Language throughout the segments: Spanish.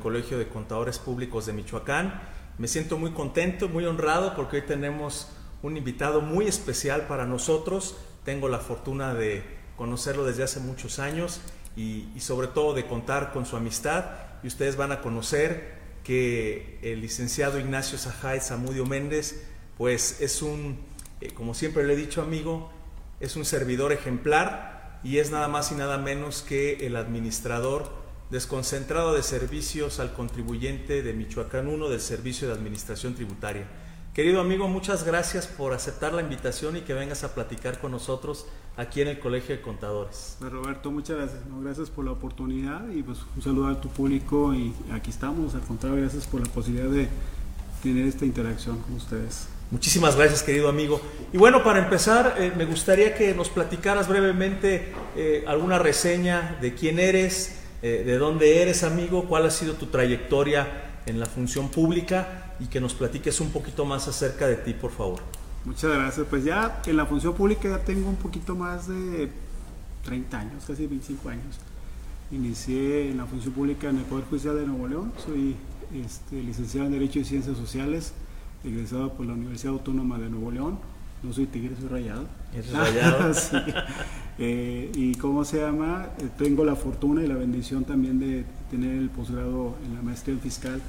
Colegio de Contadores Públicos de Michoacán. Me siento muy contento, muy honrado porque hoy tenemos un invitado muy especial para nosotros. Tengo la fortuna de conocerlo desde hace muchos años y, sobre todo de contar con su amistad. Y ustedes van a conocer que el licenciado Ignacio Sajay Zamudio Méndez, pues es un, eh, como siempre le he dicho amigo, es un servidor ejemplar y es nada más y nada menos que el administrador desconcentrado de servicios al contribuyente de Michoacán 1 del Servicio de Administración Tributaria. Querido amigo, muchas gracias por aceptar la invitación y que vengas a platicar con nosotros aquí en el Colegio de Contadores. Roberto, muchas gracias. Gracias por la oportunidad y pues un saludo a tu público y aquí estamos. Al contrario, gracias por la posibilidad de tener esta interacción con ustedes. Muchísimas gracias, querido amigo. Y bueno, para empezar, eh, me gustaría que nos platicaras brevemente eh, alguna reseña de quién eres, eh, de dónde eres, amigo, cuál ha sido tu trayectoria en la función pública y que nos platiques un poquito más acerca de ti, por favor. Muchas gracias. Pues ya en la función pública ya tengo un poquito más de 30 años, casi 25 años. Inicié en la función pública en el Poder Judicial de Nuevo León. Soy este, licenciado en Derecho y Ciencias Sociales egresado por la Universidad Autónoma de Nuevo León. No soy tigre, soy rayado. ¿Eres rayado? sí. Eh, y cómo se llama, eh, tengo la fortuna y la bendición también de tener el posgrado en la maestría en fiscal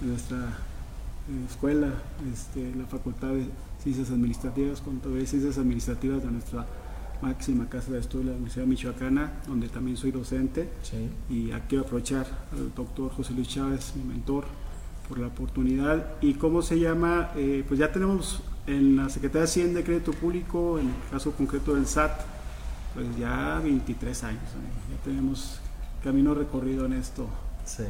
de nuestra eh, escuela, este, la Facultad de Ciencias Administrativas, Contaduría y Ciencias Administrativas de nuestra máxima casa de estudio, la Universidad Michoacana, donde también soy docente. Sí. Y aquí quiero aprovechar al doctor José Luis Chávez, mi mentor, por la oportunidad. ¿Y cómo se llama? Eh, pues ya tenemos en la Secretaría de Hacienda de Crédito Público, en el caso concreto del SAT, pues ya 23 años. Ya tenemos camino recorrido en esto. Sí.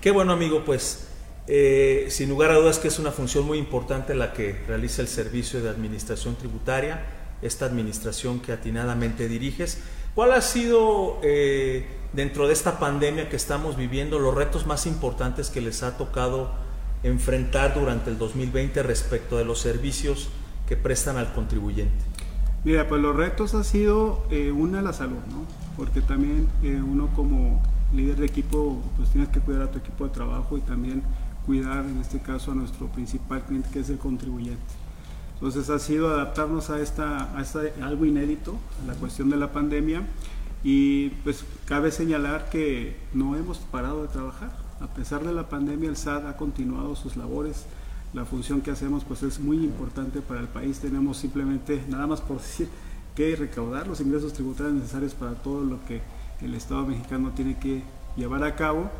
Qué bueno, amigo, pues eh, sin lugar a dudas que es una función muy importante la que realiza el Servicio de Administración Tributaria, esta administración que atinadamente diriges. ¿Cuál ha sido eh, dentro de esta pandemia que estamos viviendo, los retos más importantes que les ha tocado enfrentar durante el 2020 respecto de los servicios que prestan al contribuyente? Mira, pues los retos ha sido eh, una la salud, ¿no? Porque también eh, uno como líder de equipo, pues tienes que cuidar a tu equipo de trabajo y también cuidar en este caso a nuestro principal cliente que es el contribuyente. Entonces ha sido adaptarnos a, esta, a esta algo inédito, a la cuestión de la pandemia y pues cabe señalar que no hemos parado de trabajar. A pesar de la pandemia, el SAT ha continuado sus labores. La función que hacemos pues es muy importante para el país. Tenemos simplemente, nada más por decir, que recaudar los ingresos tributarios necesarios para todo lo que el Estado mexicano tiene que llevar a cabo.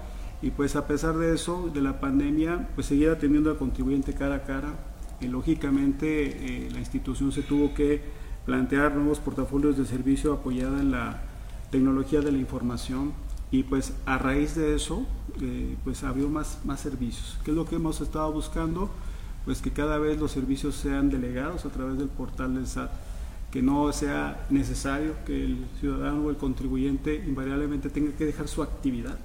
Y pues a pesar de eso, de la pandemia, pues seguir atendiendo al contribuyente cara a cara. Y lógicamente eh, la institución se tuvo que plantear nuevos portafolios de servicio apoyada en la tecnología de la información y pues a raíz de eso eh, pues abrió más, más servicios. ¿Qué es lo que hemos estado buscando? Pues que cada vez los servicios sean delegados a través del portal del SAT, que no sea necesario que el ciudadano o el contribuyente invariablemente tenga que dejar su actividad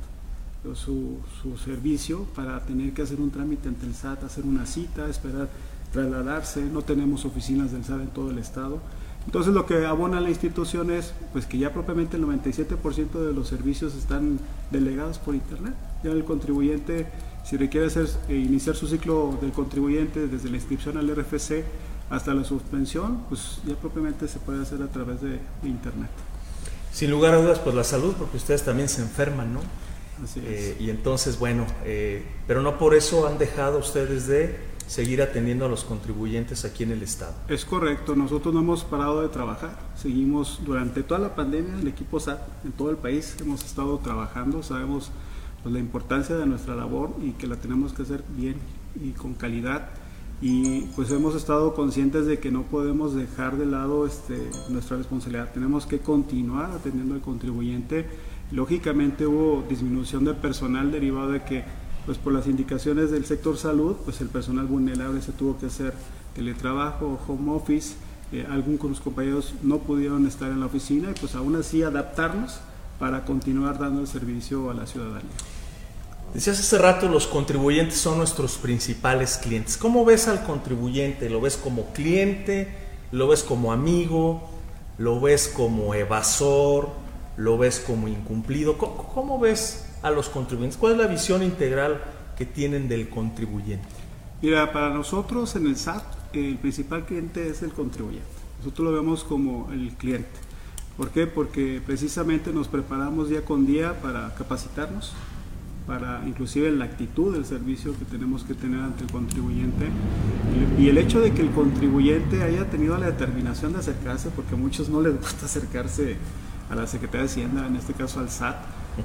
o su, su servicio para tener que hacer un trámite ante el SAT, hacer una cita, esperar trasladarse, no tenemos oficinas del SAT en todo el estado entonces lo que abona la institución es pues que ya propiamente el 97% de los servicios están delegados por internet. Ya el contribuyente, si requiere hacer, eh, iniciar su ciclo del contribuyente desde la inscripción al RFC hasta la suspensión, pues ya propiamente se puede hacer a través de, internet. Sin lugar a dudas, pues la salud, porque ustedes también se enferman, ¿no? Así es. Eh, y entonces, bueno, eh, pero no por eso han dejado ustedes de seguir atendiendo a los contribuyentes aquí en el Estado. Es correcto, nosotros no hemos parado de trabajar, seguimos durante toda la pandemia, el equipo SAT en todo el país hemos estado trabajando, sabemos pues, la importancia de nuestra labor y que la tenemos que hacer bien y con calidad y pues hemos estado conscientes de que no podemos dejar de lado este, nuestra responsabilidad, tenemos que continuar atendiendo al contribuyente. Lógicamente hubo disminución de personal derivado de que pues por las indicaciones del sector salud, pues el personal vulnerable se tuvo que hacer teletrabajo, home office, eh, algunos compañeros no pudieron estar en la oficina y pues aún así adaptarnos para continuar dando el servicio a la ciudadanía. Decías hace rato, los contribuyentes son nuestros principales clientes. ¿Cómo ves al contribuyente? ¿Lo ves como cliente? ¿Lo ves como amigo? ¿Lo ves como evasor? ¿Lo ves como incumplido? ¿Cómo, cómo ves a los contribuyentes? ¿Cuál es la visión integral que tienen del contribuyente? Mira, para nosotros en el SAT el principal cliente es el contribuyente. Nosotros lo vemos como el cliente. ¿Por qué? Porque precisamente nos preparamos día con día para capacitarnos, para inclusive la actitud del servicio que tenemos que tener ante el contribuyente y el hecho de que el contribuyente haya tenido la determinación de acercarse, porque a muchos no les gusta acercarse a la Secretaría de Hacienda, en este caso al SAT,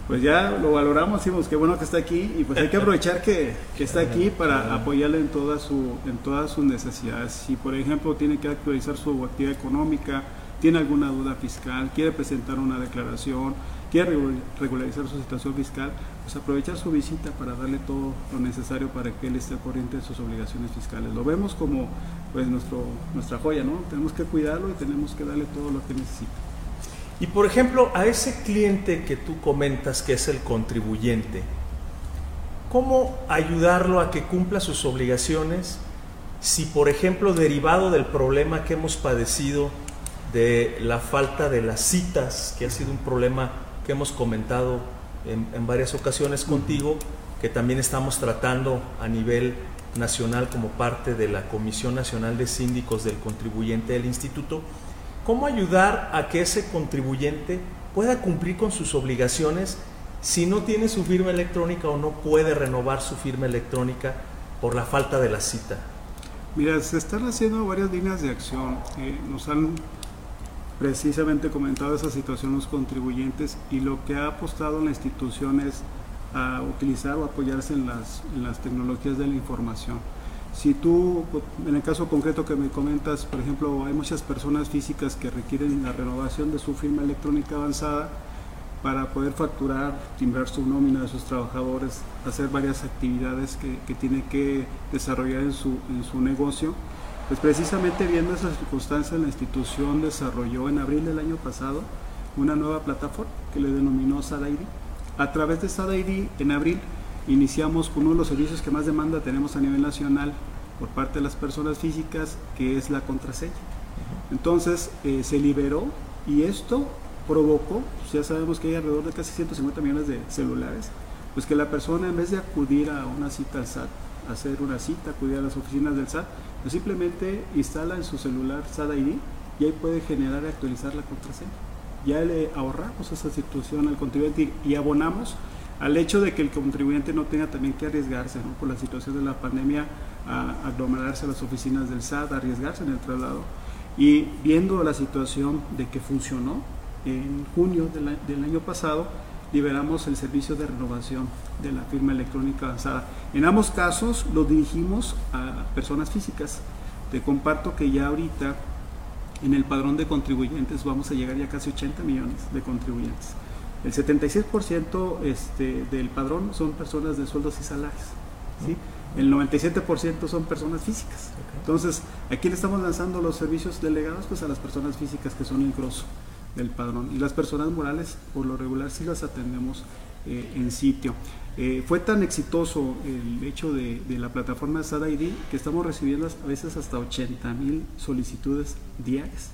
pues ya lo valoramos, decimos qué bueno que está aquí y pues hay que aprovechar que, que está aquí para apoyarle en, toda su, en todas sus necesidades. Si por ejemplo tiene que actualizar su actividad económica, tiene alguna duda fiscal, quiere presentar una declaración, quiere regularizar su situación fiscal, pues aprovechar su visita para darle todo lo necesario para que él esté al corriente de sus obligaciones fiscales. Lo vemos como pues nuestro, nuestra joya, ¿no? Tenemos que cuidarlo y tenemos que darle todo lo que necesita. Y por ejemplo, a ese cliente que tú comentas que es el contribuyente, ¿cómo ayudarlo a que cumpla sus obligaciones si, por ejemplo, derivado del problema que hemos padecido de la falta de las citas, que ha sido un problema que hemos comentado en, varias ocasiones contigo, que también estamos tratando a nivel nacional como parte de la Comisión Nacional de Síndicos del Contribuyente del Instituto, ¿Cómo ayudar a que ese contribuyente pueda cumplir con sus obligaciones si no tiene su firma electrónica o no puede renovar su firma electrónica por la falta de la cita? Mira, se están haciendo varias líneas de acción. Eh, nos han precisamente comentado esa situación los contribuyentes y lo que ha apostado la institución es a utilizar o apoyarse en las, en las tecnologías de la información si tú, en el caso concreto que me comentas, por ejemplo, hay muchas personas físicas que requieren la renovación de su firma electrónica avanzada para poder facturar, timbrar su nómina de sus trabajadores, hacer varias actividades que, que tiene que desarrollar en su, en su negocio. Pues precisamente viendo esas circunstancias, la institución desarrolló en abril del año pasado una nueva plataforma que le denominó SADAID. A través de SADAID, en abril, iniciamos con uno de los servicios que más demanda tenemos a nivel nacional por parte de las personas físicas, que es la contraseña. Entonces eh, se liberó y esto provocó, pues ya sabemos que hay alrededor de casi 150 millones de celulares, pues que la persona en vez de acudir a una cita al SAT, hacer una cita, acudir a las oficinas del SAT, pues simplemente instala en su celular SAT ID y ahí puede generar y actualizar la contraseña. Ya le ahorramos esa situación al contribuyente y abonamos al hecho de que el contribuyente no tenga también que arriesgarse por la situación de la pandemia a aglomerarse a las oficinas del SAT, a arriesgarse en el traslado. Y viendo la situación de que funcionó, en junio del, año pasado liberamos el servicio de renovación de la firma electrónica avanzada. En ambos casos lo dirigimos a personas físicas. Te comparto que ya ahorita en el padrón de contribuyentes vamos a llegar ya casi 80 millones de contribuyentes. El 76% este, del padrón son personas de sueldos y salarios. ¿sí? El 97% son personas físicas. Entonces, aquí le estamos lanzando los servicios delegados pues, a las personas físicas que son el grosso del padrón. Y las personas morales, por lo regular, sí las atendemos eh, en sitio. Eh, fue tan exitoso el hecho de, de la plataforma SAD ID que estamos recibiendo a veces hasta 80 mil solicitudes diarias.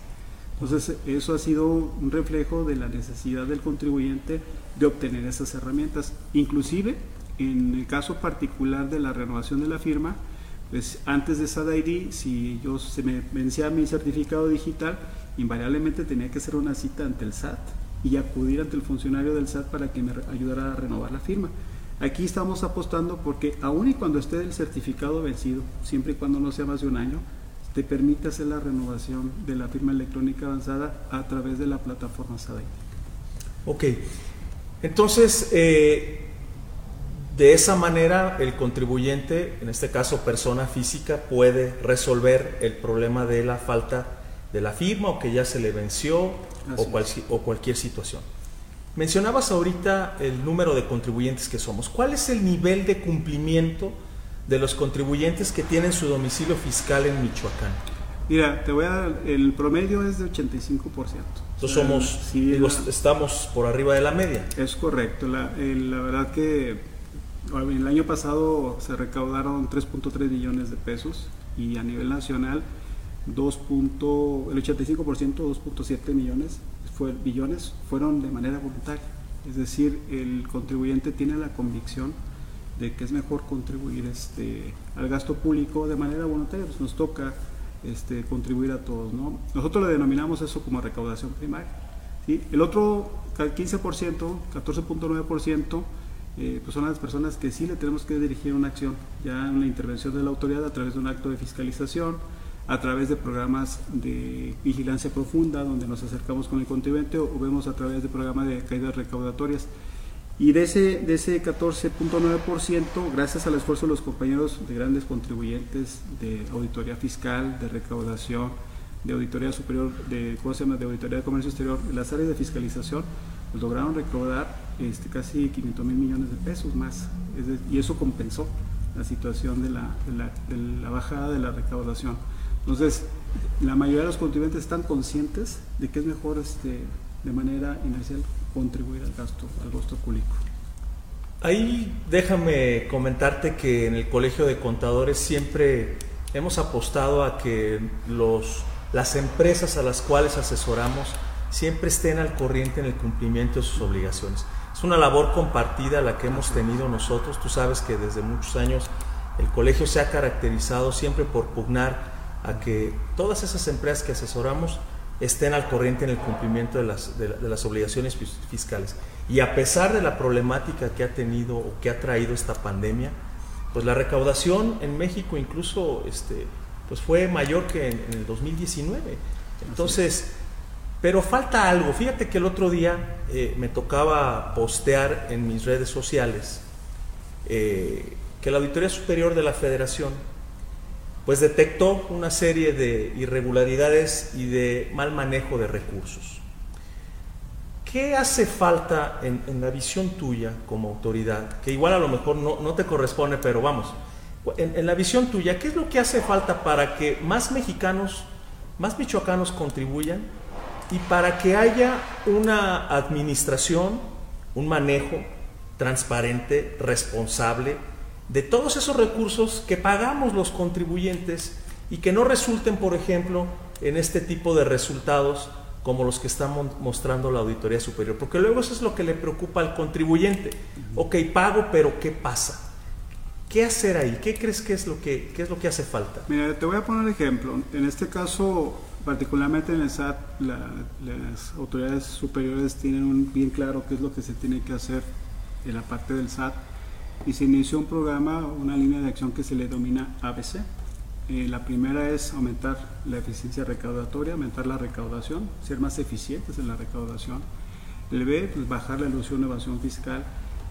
Entonces, eso ha sido un reflejo de la necesidad del contribuyente de obtener esas herramientas. Inclusive, en el caso particular de la renovación de la firma, pues antes de SAD si yo se me vencía mi certificado digital, invariablemente tenía que hacer una cita ante el SAT y acudir ante el funcionario del SAT para que me ayudara a renovar la firma. Aquí estamos apostando porque aun y cuando esté el certificado vencido, siempre y cuando no sea más de un año, te permite hacer la renovación de la firma electrónica avanzada a través de la plataforma SADAI. Ok, entonces eh, de esa manera el contribuyente, en este caso persona física, puede resolver el problema de la falta de la firma o que ya se le venció o, o cualquier situación. Mencionabas ahorita el número de contribuyentes que somos. ¿Cuál es el nivel de cumplimiento? De los contribuyentes que tienen su domicilio fiscal en Michoacán? Mira, te voy a dar, el promedio es de 85%. Entonces somos, estamos por arriba de la media. Es correcto, la, la verdad que el año pasado se recaudaron 3.3 billones de pesos y a nivel nacional 2. el 85%, 2.7 millones fue, billones fueron de manera voluntaria. Es decir, el contribuyente tiene la convicción de que es mejor contribuir este, al gasto público de manera voluntaria, pues nos toca este, contribuir a todos. ¿no? Nosotros le denominamos eso como recaudación primaria. ¿sí? El otro 15%, 14.9%, eh, pues son las personas que sí le tenemos que dirigir una acción, ya una intervención de la autoridad a través de un acto de fiscalización, a través de programas de vigilancia profunda, donde nos acercamos con el contribuyente, o, vemos a través de programas de caídas recaudatorias. Y de ese, de ese 14.9%, gracias al esfuerzo de los compañeros de grandes contribuyentes de auditoría fiscal, de recaudación, de auditoría superior, de, ¿cómo se de auditoría de comercio exterior, las áreas de fiscalización, pues lograron recaudar este, casi 500 mil millones de pesos más. y eso compensó la situación de la, de la, de la bajada de la recaudación. Entonces, la mayoría de los contribuyentes están conscientes de que es mejor este, de manera inercial contribuir al gasto, al gasto público. Ahí déjame comentarte que en el Colegio de Contadores siempre hemos apostado a que los, las empresas a las cuales asesoramos siempre estén al corriente en el cumplimiento de sus obligaciones. Es una labor compartida la que hemos tenido nosotros. Tú sabes que desde muchos años el colegio se ha caracterizado siempre por pugnar a que todas esas empresas que asesoramos estén al corriente en el cumplimiento de las, de, las obligaciones fiscales. Y a pesar de la problemática que ha tenido o que ha traído esta pandemia, pues la recaudación en México incluso este, pues fue mayor que en, el 2019. Entonces, pero falta algo. Fíjate que el otro día eh, me tocaba postear en mis redes sociales eh, que la Auditoría Superior de la Federación pues detectó una serie de irregularidades y de mal manejo de recursos. ¿Qué hace falta en, la visión tuya como autoridad? Que igual a lo mejor no, te corresponde, pero vamos, en, en, la visión tuya, ¿qué es lo que hace falta para que más mexicanos, más michoacanos contribuyan y para que haya una administración, un manejo transparente, responsable, de todos esos recursos que pagamos los contribuyentes y que no resulten, por ejemplo, en este tipo de resultados como los que está mostrando la Auditoría Superior, porque luego eso es lo que le preocupa al contribuyente. Ok, pago, pero ¿qué pasa? ¿Qué hacer ahí? ¿Qué crees que es lo que, es lo que hace falta? Mira, te voy a poner un ejemplo. En este caso, particularmente en el SAT, las autoridades superiores tienen un, bien claro qué es lo que se tiene que hacer en la parte del SAT y se inició un programa, una línea de acción que se le denomina ABC. Eh, la primera es aumentar la eficiencia recaudatoria, aumentar la recaudación, ser más eficientes en la recaudación. El B, pues bajar la ilusión evasión fiscal.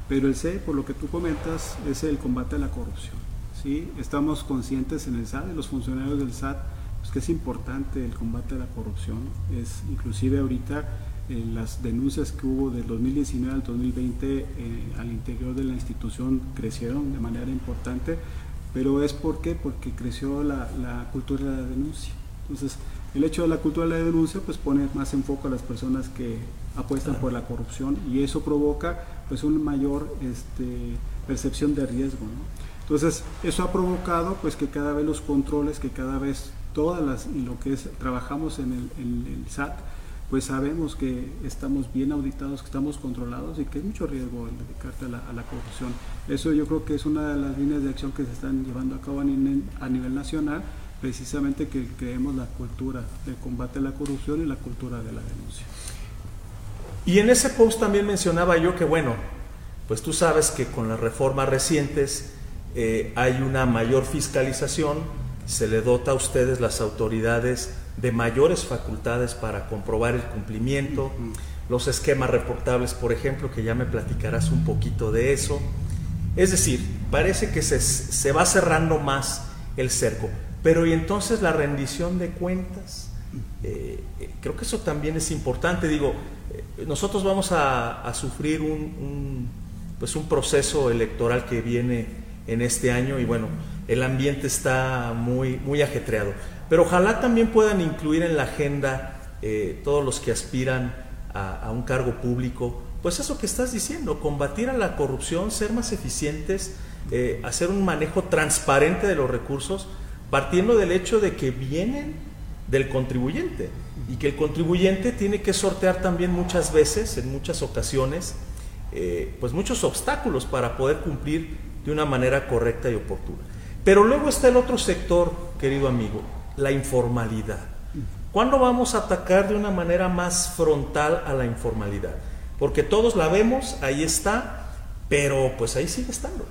Pero el C, por lo que tú comentas, es el combate a la corrupción. ¿sí? Estamos conscientes en el SAT, los funcionarios del SAT, pues que es importante el combate a la corrupción. Es inclusive ahorita las denuncias que hubo del 2019 al 2020 eh, al interior de la institución crecieron de manera importante, pero es por qué? Porque creció la, cultura de la denuncia. Entonces, el hecho de la cultura de la denuncia pues pone más en foco a las personas que apuestan por la corrupción y eso provoca pues una mayor este, percepción de riesgo. Entonces, eso ha provocado pues que cada vez los controles, que cada vez todas las, y lo que es, trabajamos en el, en el SAT, pues sabemos que estamos bien auditados, que estamos controlados y que hay mucho riesgo en dedicarte a la, corrupción. Eso yo creo que es una de las líneas de acción que se están llevando a cabo a nivel, nacional, precisamente que creemos la cultura de combate a la corrupción y la cultura de la denuncia. Y en ese post también mencionaba yo que, bueno, pues tú sabes que con las reformas recientes eh, hay una mayor fiscalización, se le dota a ustedes las autoridades de mayores facultades para comprobar el cumplimiento, los esquemas reportables, por ejemplo, que ya me platicarás un poquito de eso. Es decir, parece que se, va cerrando más el cerco. Pero ¿y entonces la rendición de cuentas? Eh, eh, creo que eso también es importante. Digo, eh, nosotros vamos a, sufrir un, pues un proceso electoral que viene en este año y bueno, el ambiente está muy, muy ajetreado. Pero ojalá también puedan incluir en la agenda eh, todos los que aspiran a, un cargo público, pues eso que estás diciendo, combatir a la corrupción, ser más eficientes, eh, hacer un manejo transparente de los recursos, partiendo del hecho de que vienen del contribuyente y que el contribuyente tiene que sortear también muchas veces, en muchas ocasiones, eh, pues muchos obstáculos para poder cumplir de una manera correcta y oportuna. Pero luego está el otro sector, querido amigo, la informalidad. ¿Cuándo vamos a atacar de una manera más frontal a la informalidad? Porque todos la vemos, ahí está, pero pues ahí sigue estando.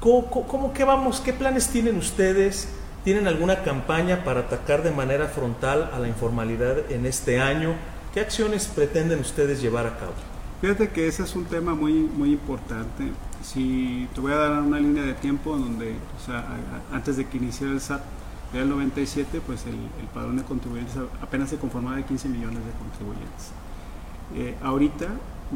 ¿Cómo, qué vamos, qué planes tienen ustedes? ¿Tienen alguna campaña para atacar de manera frontal a la informalidad en este año? ¿Qué acciones pretenden ustedes llevar a cabo? Fíjate que ese es un tema muy, muy importante. Si te voy a dar una línea de tiempo donde, o sea, antes de que iniciara el SAT, en el 97, pues el, padrón de contribuyentes apenas se conformaba de 15 millones de contribuyentes. Eh, ahorita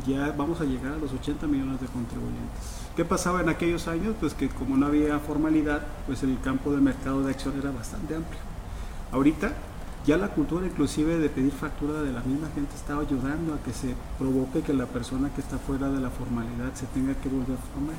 ya vamos a llegar a los 80 millones de contribuyentes. ¿Qué pasaba en aquellos años? Pues que como no había formalidad, pues el campo de mercado de acción era bastante amplio. Ahorita ya la cultura inclusive de pedir factura de la misma gente estaba ayudando a que se provoque que la persona que está fuera de la formalidad se tenga que volver formal.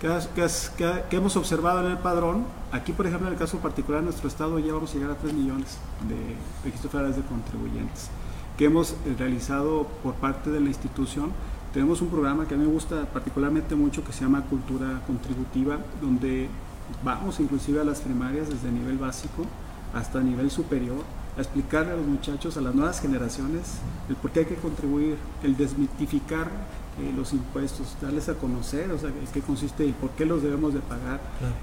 ¿Qué, hemos observado en el padrón? Aquí, por ejemplo, en el caso particular, en nuestro estado ya vamos a llegar a 3 millones de registros federales de contribuyentes que hemos realizado por parte de la institución tenemos un programa que a mí me gusta particularmente mucho que se llama Cultura Contributiva, donde vamos inclusive a las primarias desde nivel básico hasta nivel superior a explicarle a los muchachos, a las nuevas generaciones, el por qué hay que contribuir, el desmitificar eh, los impuestos, darles a conocer, o sea, qué consiste y por qué los debemos de pagar,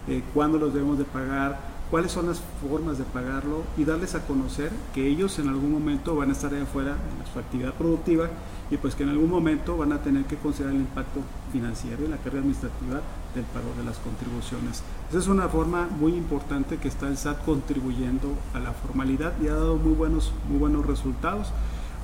eh, cuándo los debemos de pagar, cuáles son las formas de pagarlo y darles a conocer que ellos en algún momento van a estar ahí afuera en su actividad productiva y pues que en algún momento van a tener que considerar el impacto financiero y la carga administrativa del pago de las contribuciones. Esa es una forma muy importante que está el SAT contribuyendo a la formalidad y ha dado muy buenos, muy buenos resultados.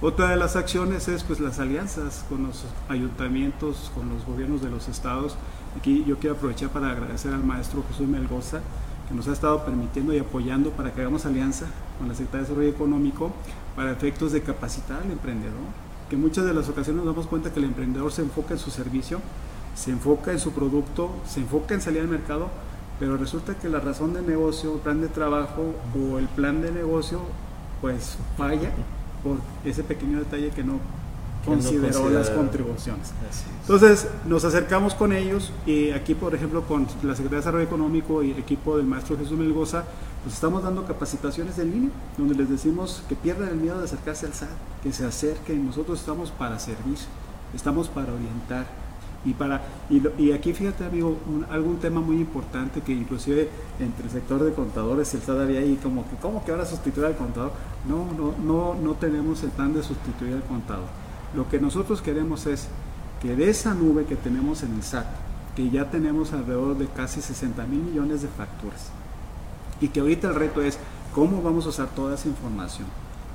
Otra de las acciones es pues las alianzas con los ayuntamientos, con los gobiernos de los estados. Aquí yo quiero aprovechar para agradecer al maestro Jesús Melgoza, que nos ha estado permitiendo y apoyando para que hagamos alianza con la Secretaría de Desarrollo Económico para efectos de capacitar al emprendedor que muchas de las ocasiones nos damos cuenta que el emprendedor se enfoca en su servicio, se enfoca en su producto, se enfoca en salir al mercado, pero resulta que la razón de negocio, el plan de trabajo o el plan de negocio, pues falla por ese pequeño detalle que no consideró las contribuciones. Entonces nos acercamos con ellos y aquí por ejemplo con la Secretaría de Desarrollo Económico y el equipo del maestro Jesús Melgoza pues estamos dando capacitaciones en línea, donde les decimos que pierdan el miedo de acercarse al SAT, que se acerquen, nosotros estamos para servir, estamos para orientar. Y, para, y, aquí fíjate amigo, algún tema muy importante que inclusive entre el sector de contadores el SAT había ahí como que, ¿cómo que ahora sustituir al contador? No, no, no, no tenemos el plan de sustituir al contador. Lo que nosotros queremos es que de esa nube que tenemos en el SAT, que ya tenemos alrededor de casi 60 mil millones de facturas, y que ahorita el reto es cómo vamos a usar toda esa información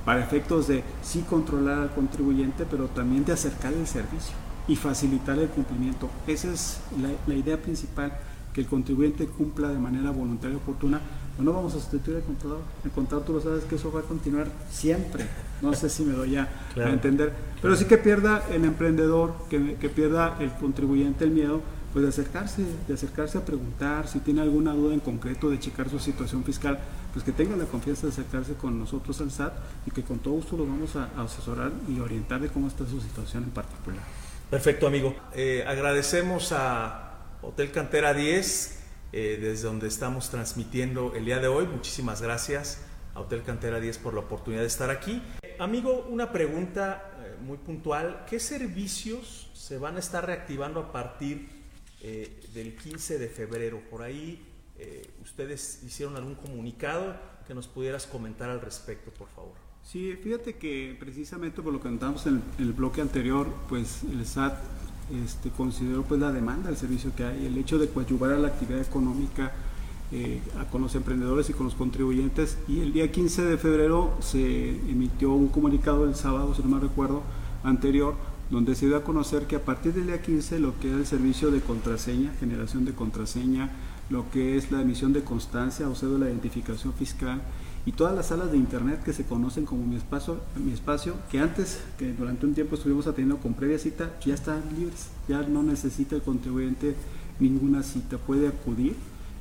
para efectos de sí controlar al contribuyente, pero también de acercar el servicio y facilitar el cumplimiento. Esa es la, idea principal, que el contribuyente cumpla de manera voluntaria y oportuna. no vamos a sustituir al contador. El contador tú lo sabes que eso va a continuar siempre. No sé si me doy a, entender. Pero sí que pierda el emprendedor, que, que pierda el contribuyente el miedo pues de acercarse, de acercarse a preguntar, si tiene alguna duda en concreto de checar su situación fiscal, pues que tenga la confianza de acercarse con nosotros al SAT y que con todo gusto lo vamos a, asesorar y orientar de cómo está su situación en particular. Perfecto, amigo. Eh, agradecemos a Hotel Cantera 10, eh, desde donde estamos transmitiendo el día de hoy. Muchísimas gracias a Hotel Cantera 10 por la oportunidad de estar aquí. Amigo, una pregunta eh, muy puntual. ¿Qué servicios se van a estar reactivando a partir eh, del 15 de febrero. Por ahí ustedes hicieron algún comunicado que nos pudieras comentar al respecto, por favor. Sí, fíjate que precisamente por lo que contamos en el, bloque anterior, pues el SAT este, consideró pues la demanda del servicio que hay, el hecho de coadyuvar a la actividad económica eh, con los emprendedores y con los contribuyentes. Y el día 15 de febrero se emitió un comunicado el sábado, si no me recuerdo, anterior, donde se dio a conocer que a partir del día 15 lo que es el servicio de contraseña, generación de contraseña, lo que es la emisión de constancia o cédula de identificación fiscal y todas las salas de internet que se conocen como mi espacio, mi espacio que antes, que durante un tiempo estuvimos atendiendo con previa cita, ya están libres, ya no necesita el contribuyente ninguna cita, puede acudir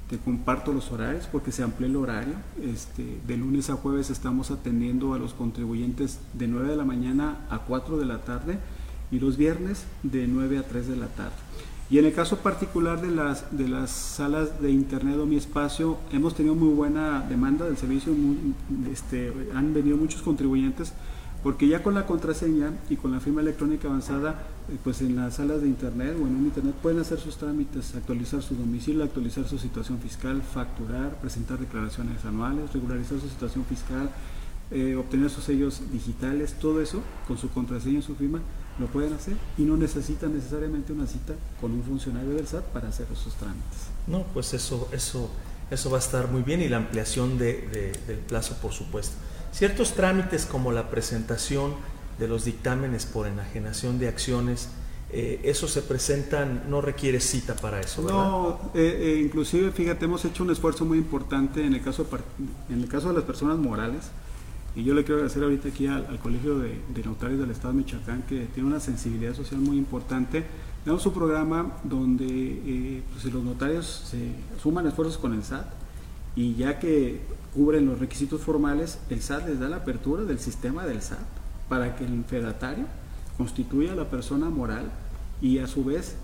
te comparto los horarios porque se amplió el horario. Este, de lunes a jueves estamos atendiendo a los contribuyentes de 9 de la mañana a 4 de la tarde y los viernes de 9 a 3 de la tarde. Y en el caso particular de las, de las salas de internet o mi espacio, hemos tenido muy buena demanda del servicio, este, han venido muchos contribuyentes, porque ya con la contraseña y con la firma electrónica avanzada, eh, pues en las salas de internet o en un internet pueden hacer sus trámites, actualizar su domicilio, actualizar su situación fiscal, facturar, presentar declaraciones anuales, regularizar su situación fiscal, eh, obtener sus sellos digitales, todo eso con su contraseña y su firma lo pueden hacer y no necesitan necesariamente una cita con un funcionario del SAT para hacer esos trámites. No, pues eso, eso, eso va a estar muy bien y la ampliación de, del plazo, por supuesto. Ciertos trámites como la presentación de los dictámenes por enajenación de acciones, eh, eso se presentan, no requiere cita para eso, ¿verdad? No, eh, eh, inclusive, fíjate, hemos hecho un esfuerzo muy importante en el caso, en el caso de las personas morales y yo le quiero agradecer ahorita aquí al, Colegio de, Notarios del Estado de Michoacán, que tiene una sensibilidad social muy importante. Tenemos un programa donde eh, pues, los notarios se suman esfuerzos con el SAT y ya que cubren los requisitos formales, el SAT les da la apertura del sistema del SAT para que el fedatario constituya a la persona moral y a su vez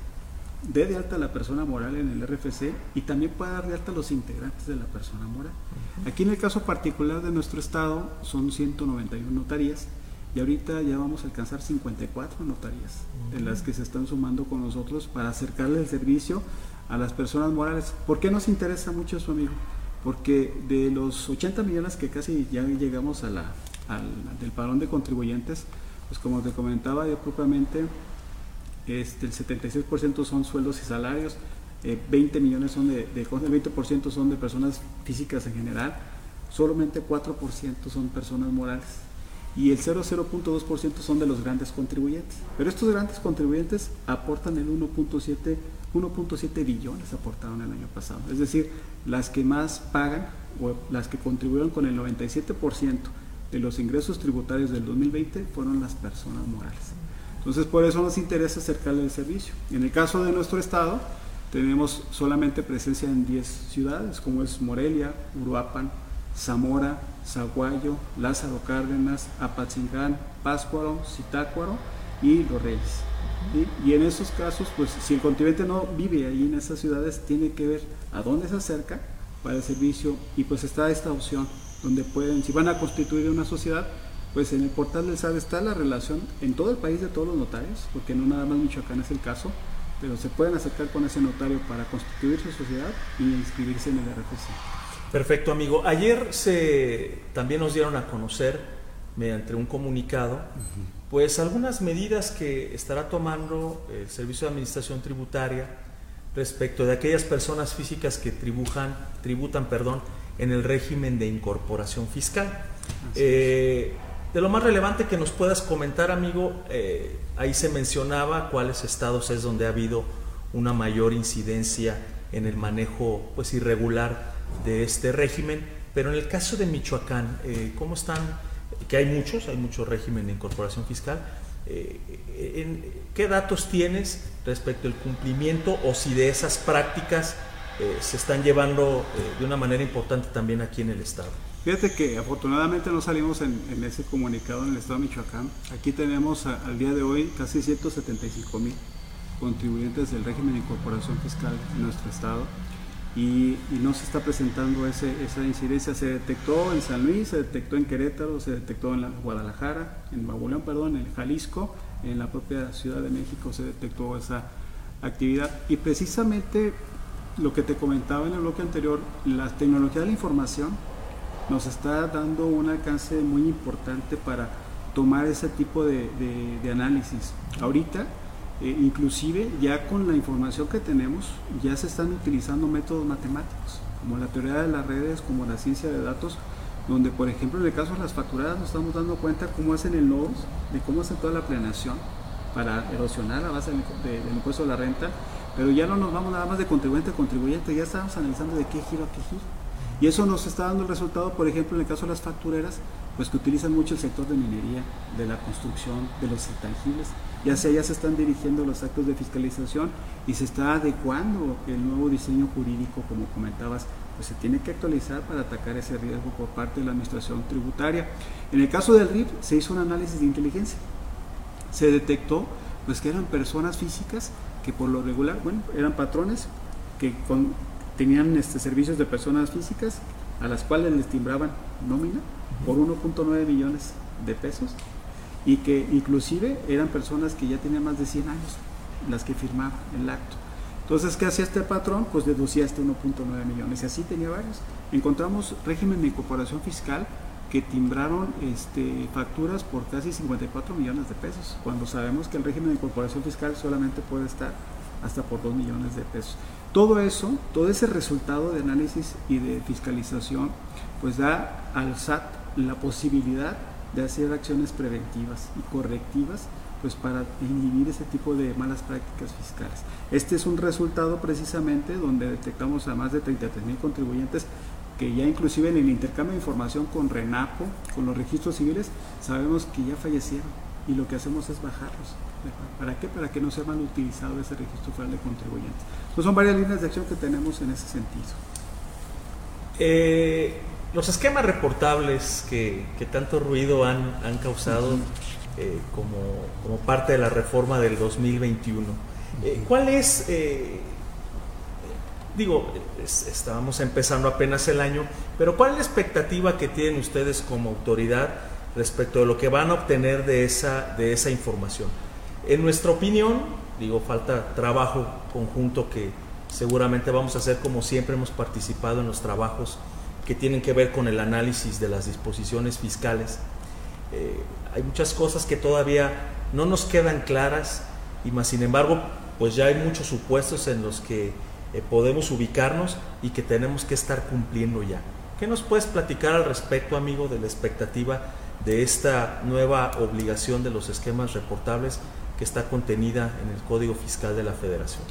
dé de alta a la persona moral en el RFC y también pueda dar de alta a los integrantes de la persona moral. Aquí en el caso particular de nuestro estado son 191 notarías y ahorita ya vamos a alcanzar 54 notarías de las que se están sumando con nosotros para acercarle el servicio a las personas morales. ¿Por qué nos interesa mucho eso, amigo? Porque de los 80 millones que casi ya llegamos a la, al, del padrón de contribuyentes, pues como te comentaba yo propiamente, este, el 76% son sueldos y salarios, 20 eh, millones son de, de, el 20% son de personas físicas en general, solamente 4% son personas morales y el 0,02% son de los grandes contribuyentes. Pero estos grandes contribuyentes aportan el 1.7 1.7 billones aportaron el año pasado. Es decir, las que más pagan o las que contribuyeron con el 97% de los ingresos tributarios del 2020 fueron las personas morales. Entonces, por eso nos interesa acercarle el servicio. En el caso de nuestro estado, tenemos solamente presencia en 10 ciudades, como es Morelia, Uruapan, Zamora, Zaguayo, Lázaro Cárdenas, Apatzingán, Páscuaro, Zitácuaro y Los Reyes. Y en esos casos, pues si el contribuyente no vive ahí en esas ciudades, tiene que ver a dónde se acerca para el servicio y pues está esta opción donde pueden, si van a constituir una sociedad, pues en el portal del SAT está la relación en todo el país de todos los notarios, porque no nada más Michoacán es el caso, pero se pueden acercar con ese notario para constituir su sociedad y inscribirse en el RFC. Perfecto, amigo. Ayer se también nos dieron a conocer mediante un comunicado, pues algunas medidas que estará tomando el Servicio de Administración Tributaria respecto de aquellas personas físicas que tributan, tributan perdón, en el régimen de incorporación fiscal. De lo más relevante que nos puedas comentar, amigo, eh, ahí se mencionaba cuáles estados es donde ha habido una mayor incidencia en el manejo pues irregular de este régimen, pero en el caso de Michoacán, eh, ¿cómo están? Que hay muchos, hay mucho régimen de incorporación fiscal. Eh, ¿Qué datos tienes respecto al cumplimiento o si de esas prácticas se están llevando de una manera importante también aquí en el estado? Fíjate que afortunadamente no salimos en, ese comunicado en el estado de Michoacán. Aquí tenemos al día de hoy casi 175 mil contribuyentes del régimen de incorporación fiscal en nuestro estado y, no se está presentando esa incidencia. Se detectó en San Luis, se detectó en Querétaro, se detectó en Guadalajara, en Nuevo perdón, en Jalisco, en la propia Ciudad de México se detectó esa actividad y precisamente lo que te comentaba en el bloque anterior, la tecnología de la información nos está dando un alcance muy importante para tomar ese tipo de, análisis. Ahorita, eh, inclusive ya con la información que tenemos, ya se están utilizando métodos matemáticos, como la teoría de las redes, como la ciencia de datos, donde por ejemplo en el caso de las facturadas nos estamos dando cuenta cómo hacen el nodos, de cómo hacen toda la planeación para erosionar la base del, del impuesto de la renta, pero ya no nos vamos nada más de contribuyente a contribuyente, ya estamos analizando de qué giro a qué giro. Y eso nos está dando el resultado, por ejemplo, en el caso de las factureras, pues que utilizan mucho el sector de minería, de la construcción, de los intangibles. Ya sea ya se están dirigiendo los actos de fiscalización y se está adecuando el nuevo diseño jurídico, como comentabas, pues se tiene que actualizar para atacar ese riesgo por parte de la administración tributaria. En el caso del RIF se hizo un análisis de inteligencia. Se detectó pues que eran personas físicas que por lo regular, bueno, eran patrones que tenían este, servicios de personas físicas a las cuales les timbraban nómina por 1.9 millones de pesos y que inclusive eran personas que ya tenían más de 100 años las que firmaban el acto. Entonces, ¿qué hacía este patrón? Pues deducía este 1.9 millones y así tenía varios. Encontramos régimen de incorporación fiscal que timbraron este, facturas por casi 54 millones de pesos, cuando sabemos que el régimen de incorporación fiscal solamente puede estar hasta por 2 millones de pesos. Todo eso, todo ese resultado de análisis y de fiscalización, pues da al SAT la posibilidad de hacer acciones preventivas y correctivas pues para inhibir ese tipo de malas prácticas fiscales. Este es un resultado precisamente donde detectamos a más de 33 mil contribuyentes que ya inclusive en el intercambio de información con RENAPO, con los registros civiles, sabemos que ya fallecieron y lo que hacemos es bajarlos. ¿Para qué? Para que no sea mal utilizado ese registro federal de contribuyentes. Entonces son varias líneas de acción que tenemos en ese sentido. Eh, los esquemas reportables que, tanto ruido han, causado eh, como, parte de la reforma del 2021, eh, ¿cuál es, digo, estábamos empezando apenas el año, pero cuál es la expectativa que tienen ustedes como autoridad respecto de lo que van a obtener de esa, de esa información? En nuestra opinión, digo, falta trabajo conjunto que seguramente vamos a hacer como siempre hemos participado en los trabajos que tienen que ver con el análisis de las disposiciones fiscales. Eh, hay muchas cosas que todavía no nos quedan claras y más sin embargo, pues ya hay muchos supuestos en los que eh, podemos ubicarnos y que tenemos que estar cumpliendo ya. ¿Qué nos puedes platicar al respecto, amigo, de la expectativa de esta nueva obligación de los esquemas reportables que está contenida en el Código Fiscal de la Federación?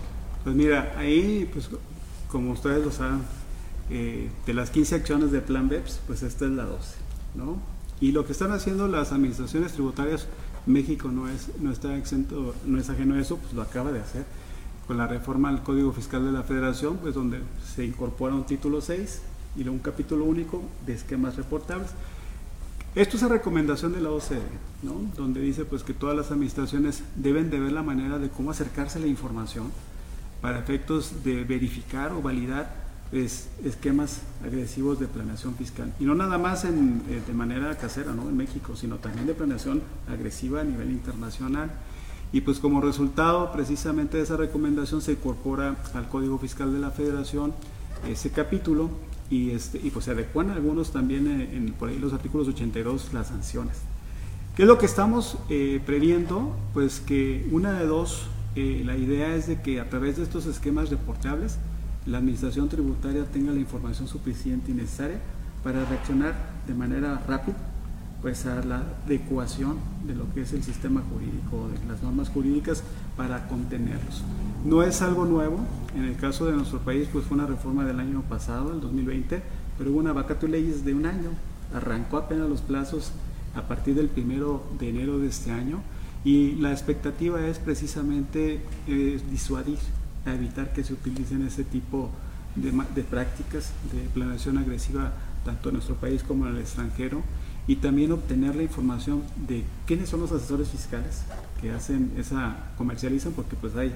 Pues mira, ahí, pues como ustedes lo saben, eh, de las 15 acciones de Plan BEPS, pues esta es la 12, ¿no? Y lo que están haciendo las administraciones tributarias, México no, es, no está exento, no es ajeno a eso, pues lo acaba de hacer con la reforma al Código Fiscal de la Federación, pues donde se incorpora un título 6 y un capítulo único de esquemas reportables. Esto es a recomendación de la OCDE, ¿no? donde dice pues que todas las administraciones deben de ver la manera de cómo acercarse a la información para efectos de verificar o validar es, esquemas agresivos de planeación fiscal. Y no nada más en, eh, de manera casera ¿no? en México, sino también de planeación agresiva a nivel internacional. Y pues como resultado precisamente de esa recomendación se incorpora al Código Fiscal de la Federación ese capítulo y, este, y pues se adecuan algunos también en, por ahí los artículos 82 las sanciones. ¿Qué es lo que estamos eh, previendo? Pues que una de dos, eh, la idea es de que a través de estos esquemas reportables la administración tributaria tenga la información suficiente y necesaria para reaccionar de manera rápida pues a la adecuación de lo que es el sistema jurídico, de las normas jurídicas para contenerlos. No es algo nuevo, en el caso de nuestro país pues fue una reforma del año pasado, el 2020, pero hubo una vacato de leyes de un año, arrancó apenas los plazos a partir del primero de enero de este año y la expectativa es precisamente eh, disuadir evitar que se utilicen ese tipo de, de, prácticas de planeación agresiva tanto en nuestro país como en el extranjero y también obtener la información de quiénes son los asesores fiscales que hacen esa comercializan porque pues hay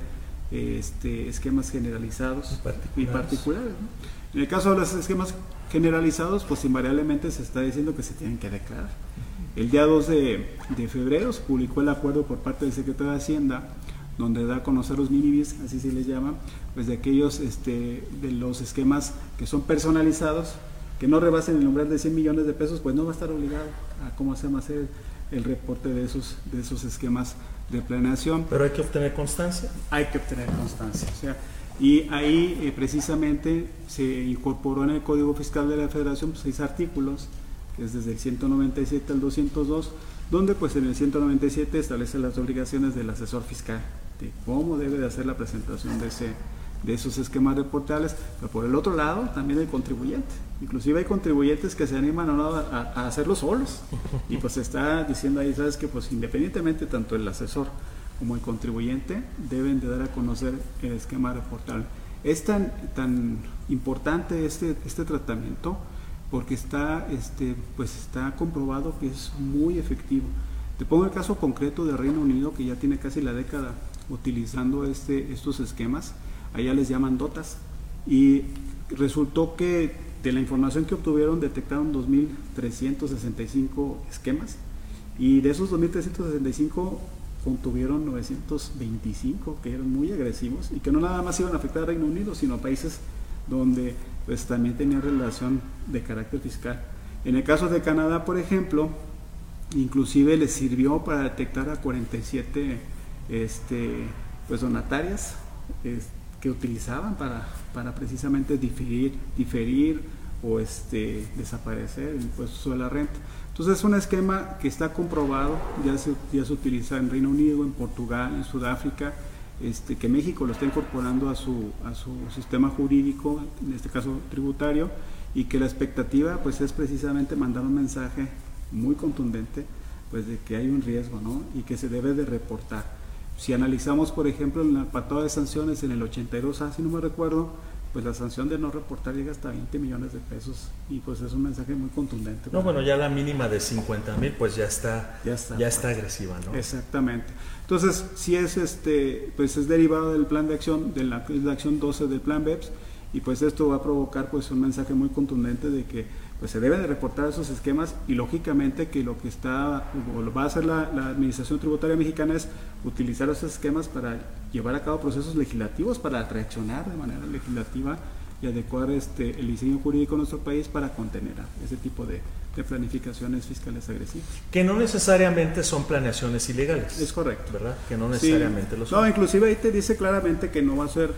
este, esquemas generalizados y particulares. En el caso de los esquemas generalizados, pues invariablemente se está diciendo que se tienen que declarar. El día 2 de, de febrero se publicó el acuerdo por parte del secretario de Hacienda donde da a conocer los minibis, así se les llama, pues de aquellos, este, de los esquemas que son personalizados, que no rebasen el umbral de 100 millones de pesos, pues no va a estar obligado a cómo se hacer el reporte de esos, de esos esquemas de planeación. Pero hay que obtener constancia. Hay que obtener constancia. O sea, y ahí eh, precisamente se incorporó en el Código Fiscal de la Federación pues, seis artículos, que es desde el 197 al 202, donde pues en el 197 establece las obligaciones del asesor fiscal de cómo debe de hacer la presentación de, ese, de esos esquemas reportables, pero por el otro lado también el contribuyente. Inclusive hay contribuyentes que se animan a, a, hacerlo solos y pues está diciendo ahí, sabes que pues independientemente tanto el asesor como el contribuyente deben de dar a conocer el esquema reportable. Es tan, tan importante este, este tratamiento porque está, este, pues está comprobado que es muy efectivo. Te pongo el caso concreto de Reino Unido, que ya tiene casi la década utilizando este, estos esquemas. Allá les llaman DOTAS. Y resultó que de la información que obtuvieron detectaron 2.365 esquemas. Y de esos 2.365 contuvieron 925 que eran muy agresivos y que no nada más iban a afectar a Reino Unido, sino a países donde pues también tenían relación de carácter fiscal. En el caso de Canadá, por ejemplo, inclusive les sirvió para detectar a 47 este, pues donatarias que utilizaban para, para precisamente diferir, diferir o este, desaparecer el impuesto sobre la renta. Entonces es un esquema que está comprobado, ya se, ya se utiliza en Reino Unido, en Portugal, en Sudáfrica, este, que México lo está incorporando a su, a su sistema jurídico, en este caso tributario, y que la expectativa pues es precisamente mandar un mensaje muy contundente pues de que hay un riesgo ¿no? y que se debe de reportar. Si analizamos por ejemplo el apartado de sanciones en el 82A, si no me recuerdo, pues la sanción de no reportar llega hasta 20 millones de pesos y pues es un mensaje muy contundente. No, bueno, ya la mínima de 50 mil pues ya está, ya está, ya está agresiva, ¿no? Exactamente. Entonces, si es este, pues es derivado del plan de acción, de la, de la acción 12 del plan BEPS, y pues esto va a provocar pues un mensaje muy contundente de que pues se deben de reportar esos esquemas y lógicamente que lo que está o lo va a hacer la, administración tributaria mexicana es utilizar esos esquemas para llevar a cabo procesos legislativos para reaccionar de manera legislativa y adecuar este el diseño jurídico de nuestro país para contener ese tipo de, planificaciones fiscales agresivas. Que no necesariamente son planeaciones ilegales. Es correcto. ¿Verdad? Que no necesariamente lo son. No, inclusive ahí te dice claramente que no va a ser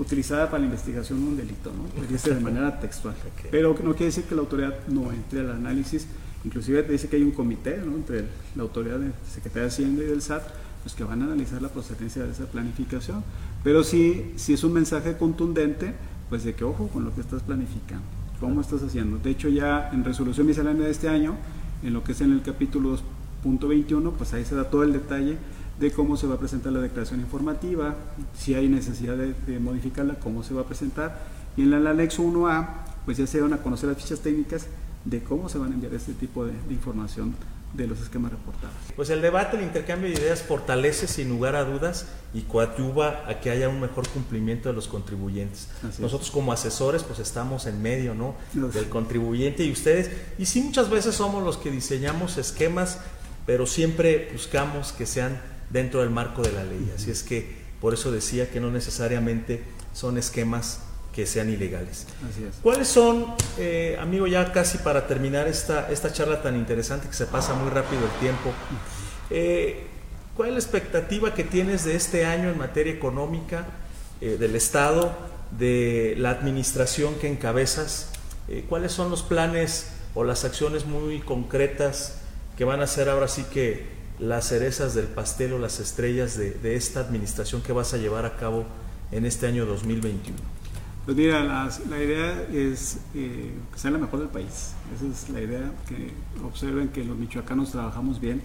utilizada para la investigación de un delito, ¿no? dice de manera textual. Pero no quiere decir que la autoridad no entre al análisis, inclusive te dice que hay un comité ¿no? entre la autoridad de Secretaría de Hacienda y del SAT, pues que van a analizar la procedencia de esa planificación. Pero sí, sí es un mensaje contundente, pues de que ojo con lo que estás planificando, cómo estás haciendo. De hecho, ya en resolución miscelánea de este año, en lo que es en el capítulo 2.21, pues ahí se da todo el detalle de cómo se va a presentar la declaración informativa, si hay necesidad de, modificarla, cómo se va a presentar. Y en el anexo 1A, pues ya se van a conocer las fichas técnicas de cómo se van a enviar este tipo de, información de los esquemas reportados. Pues el debate, el intercambio de ideas fortalece sin lugar a dudas y coadyuva a que haya un mejor cumplimiento de los contribuyentes. Nosotros como asesores pues estamos en medio ¿no? del contribuyente y ustedes, y sí muchas veces somos los que diseñamos esquemas, pero siempre buscamos que sean dentro del marco de la ley. Así es que por eso decía que no necesariamente son esquemas que sean ilegales. Así es. ¿Cuáles son, eh, amigo, ya casi para terminar esta, esta charla tan interesante que se pasa muy rápido el tiempo, eh, cuál es la expectativa que tienes de este año en materia económica eh, del Estado, de la administración que encabezas? ¿Cuáles son los planes o las acciones muy concretas que van a hacer ahora sí que las cerezas del pastel o las estrellas de, esta administración que vas a llevar a cabo en este año 2021? Pues mira, la idea es eh, que sea la mejor del país. Esa es la idea, que observen que los michoacanos trabajamos bien,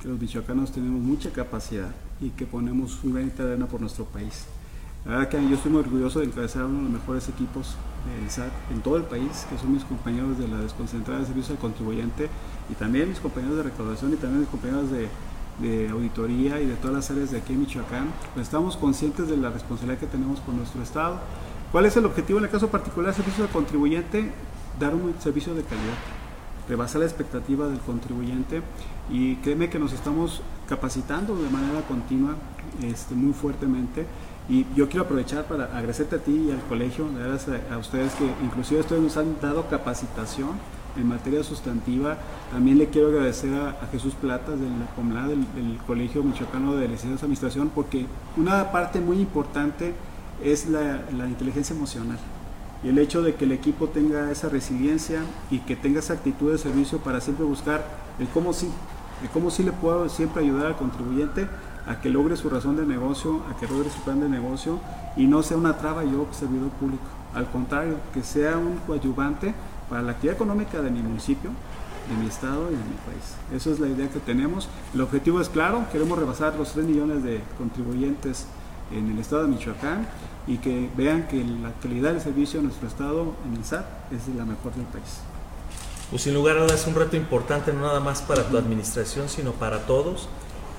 que los michoacanos tenemos mucha capacidad y que ponemos un granito de arena por nuestro país. La verdad que yo estoy muy orgulloso de encabezar uno de los mejores equipos del SAT en todo el país, que son mis compañeros de la desconcentrada de servicio al contribuyente y también mis compañeros de recaudación y también mis compañeros de, auditoría y de todas las áreas de aquí en Michoacán, pues estamos conscientes de la responsabilidad que tenemos por nuestro Estado. ¿Cuál es el objetivo en el caso particular servicio al contribuyente? Dar un servicio de calidad, rebasar la expectativa del contribuyente y créeme que nos estamos capacitando de manera continua, este, muy fuertemente. Y yo quiero aprovechar para agradecerte a ti y al colegio, a, a ustedes que inclusive ustedes nos han dado capacitación en materia sustantiva. También le quiero agradecer a, Jesús Platas de la COMLA, del, Colegio Michoacano de Licenciados de Administración, porque una parte muy importante es la, inteligencia emocional y el hecho de que el equipo tenga esa resiliencia y que tenga esa actitud de servicio para siempre buscar el cómo sí, el cómo sí le puedo siempre ayudar al contribuyente a que logre su razón de negocio, a que logre su plan de negocio y no sea una traba yo servidor público. Al contrario, que sea un coadyuvante para la actividad económica de mi municipio, de mi estado y de mi país. Esa es la idea que tenemos. El objetivo es claro, queremos rebasar los 3 millones de contribuyentes en el estado de Michoacán y que vean que la calidad del servicio de nuestro estado en el SAT es la mejor del país. pues sin lugar a dudas es un reto importante no nada más para tu administración, sino para todos.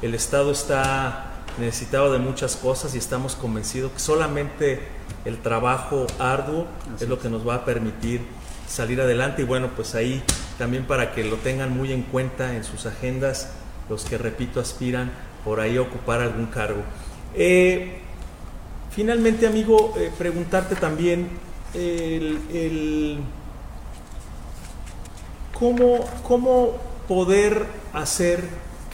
El Estado está necesitado de muchas cosas y estamos convencidos que solamente el trabajo arduo es lo que nos va a permitir salir adelante y bueno, pues ahí también para que lo tengan muy en cuenta en sus agendas los que, repito, aspiran por ahí a ocupar algún cargo. Eh, finalmente, amigo, eh, preguntarte también el, cómo, cómo poder hacer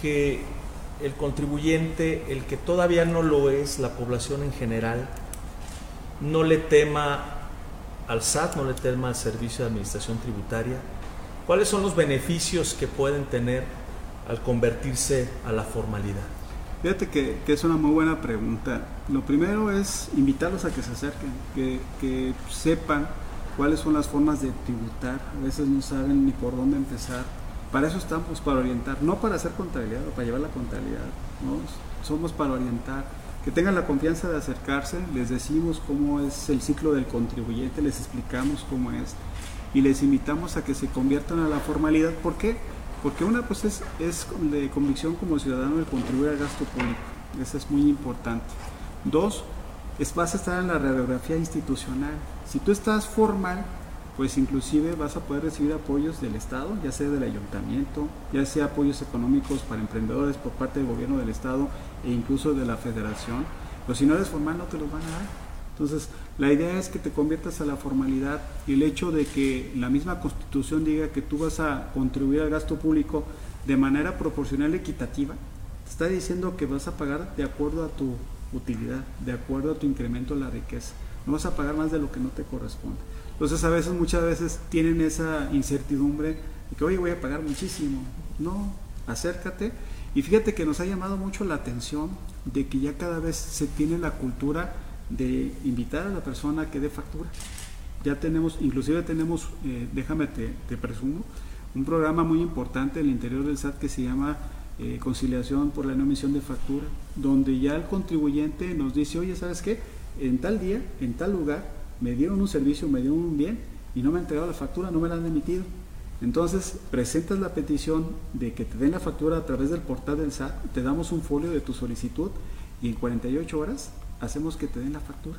que el contribuyente, el que todavía no lo es, la población en general, no le tema al SAT, no le tema al Servicio de Administración Tributaria. ¿Cuáles son los beneficios que pueden tener al convertirse a la formalidad? Fíjate que, es una muy buena pregunta. Lo primero es invitarlos a que se acerquen, que, que sepan cuáles son las formas de tributar. A veces no saben ni por dónde empezar. Para eso estamos, para orientar, no para hacer contabilidad o para llevar la contabilidad. ¿no? Somos para orientar. Que tengan la confianza de acercarse, les decimos cómo es el ciclo del contribuyente, les explicamos cómo es y les invitamos a que se conviertan a la formalidad. ¿Por qué? Porque una pues es, es de convicción como ciudadano de contribuir al gasto público, eso es muy importante. Dos, es, vas a estar en la radiografía institucional. Si tú estás formal, pues inclusive vas a poder recibir apoyos del Estado, ya sea del ayuntamiento, ya sea apoyos económicos para emprendedores por parte del gobierno del Estado e incluso de la federación. Pero si no eres formal no te los van a dar. Entonces, la idea es que te conviertas a la formalidad y el hecho de que la misma constitución diga que tú vas a contribuir al gasto público de manera proporcional y equitativa, te está diciendo que vas a pagar de acuerdo a tu utilidad, de acuerdo a tu incremento de la riqueza. No vas a pagar más de lo que no te corresponde. Entonces a veces, muchas veces tienen esa incertidumbre de que, oye, voy a pagar muchísimo. No, acércate. Y fíjate que nos ha llamado mucho la atención de que ya cada vez se tiene la cultura de invitar a la persona que dé factura. Ya tenemos, inclusive tenemos, eh, déjame te, presumo, un programa muy importante en el interior del SAT que se llama eh, Conciliación por la no emisión de factura, donde ya el contribuyente nos dice, oye, ¿sabes qué? En tal día, en tal lugar, me dieron un servicio, me dieron un bien y no me han entregado la factura, no me la han emitido. Entonces, presentas la petición de que te den la factura a través del portal del SAT, te damos un folio de tu solicitud y en 48 horas hacemos que te den la factura.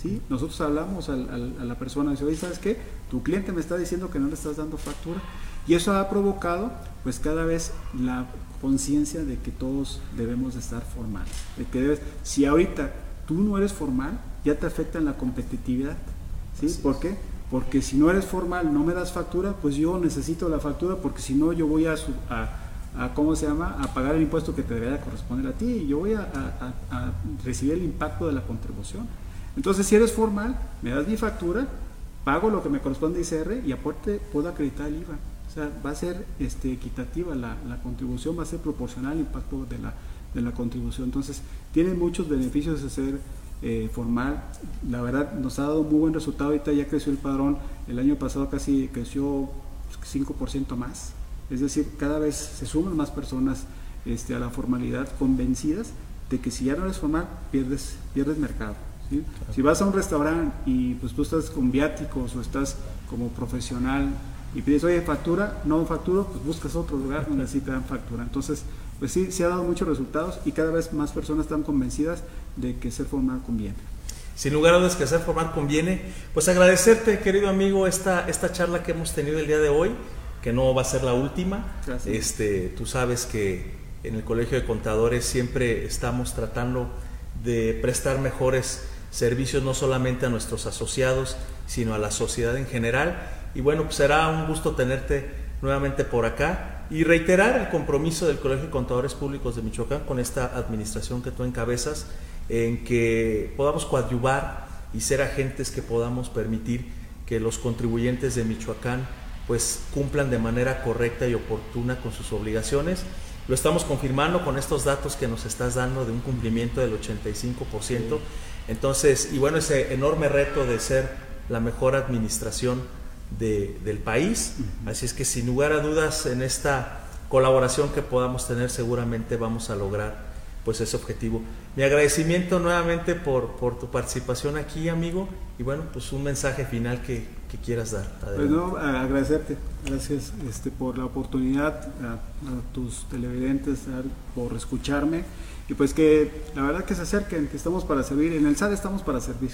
¿sí? Nosotros hablamos a, la persona y dice, oye, ¿sabes qué? Tu cliente me está diciendo que no le estás dando factura. Y eso ha provocado, pues cada vez la conciencia de que todos debemos de estar formales. De que debes, si ahorita tú no eres formal, ya te afecta en la competitividad. ¿sí? ¿Por qué? Porque si no eres formal, no me das factura, pues yo necesito la factura porque si no yo voy a, a a cómo se llama a pagar el impuesto que te debería corresponder a ti y yo voy a, recibir el impacto de la contribución entonces si eres formal me das mi factura pago lo que me corresponde a ICR y aporte puedo acreditar el IVA o sea va a ser este, equitativa la, contribución va a ser proporcional al impacto de la, de la contribución entonces tiene muchos beneficios de ser eh, formal. La verdad nos ha dado muy buen resultado. Ahorita ya creció el padrón. El año pasado casi creció 5% más. Es decir, cada vez se suman más personas este, a la formalidad convencidas de que si ya no eres formal, pierdes, pierdes mercado. Si vas a un restaurante y pues tú estás con viáticos o estás como profesional y pides, oye, factura, no facturo, pues buscas otro lugar donde sí te dan factura. Entonces, pues sí, se ha dado muchos resultados y cada vez más personas están convencidas de que ser formal conviene. Sin lugar a dudas que ser formal conviene. Pues agradecerte, querido amigo, esta, esta charla que hemos tenido el día de hoy que no va a ser la última. Este, tú sabes que en el Colegio de Contadores siempre estamos tratando de prestar mejores servicios no solamente a nuestros asociados, sino a la sociedad en general. Y bueno, pues será un gusto tenerte nuevamente por acá y reiterar el compromiso del Colegio de Contadores Públicos de Michoacán con esta administración que tú encabezas, en que podamos coadyuvar y ser agentes que podamos permitir que los contribuyentes de Michoacán pues cumplan de manera correcta y oportuna con sus obligaciones. Lo estamos confirmando con estos datos que nos estás dando de un cumplimiento del 85%. Entonces, y bueno, ese enorme reto de ser la mejor administración del país. Así es que sin lugar a dudas en esta colaboración que podamos tener seguramente vamos a lograr pues ese objetivo. Mi agradecimiento nuevamente por, por tu participación aquí, amigo, y bueno, pues un mensaje final que, que quieras dar. Pues no, agradecerte, gracias este, por la oportunidad, a, tus televidentes, por escucharme, y pues que la verdad que se acerquen, que estamos para servir, en el SAD estamos para servir.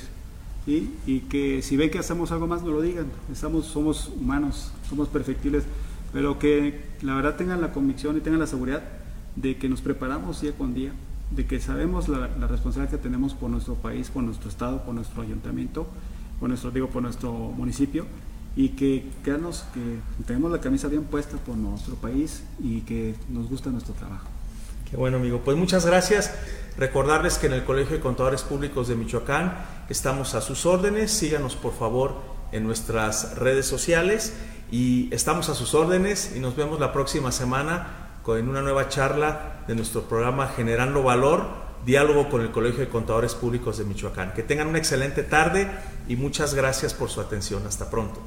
Y que si ven que hacemos algo más, no lo digan. Estamos, somos humanos, somos perfectibles, pero que la verdad tengan la convicción y tengan la seguridad de que nos preparamos día con día, de que sabemos la, responsabilidad que tenemos por nuestro país, por nuestro estado, por nuestro ayuntamiento, por nuestro, digo, por nuestro municipio, y que que tenemos la camisa bien puesta por nuestro país y que nos gusta nuestro trabajo. Qué bueno, amigo. Pues muchas gracias. Recordarles que en el Colegio de Contadores Públicos de Michoacán estamos a sus órdenes. Síganos, por favor, en nuestras redes sociales y estamos a sus órdenes y nos vemos la próxima semana en una nueva charla de nuestro programa Generando Valor, diálogo con el Colegio de Contadores Públicos de Michoacán. Que tengan una excelente tarde y muchas gracias por su atención. Hasta pronto.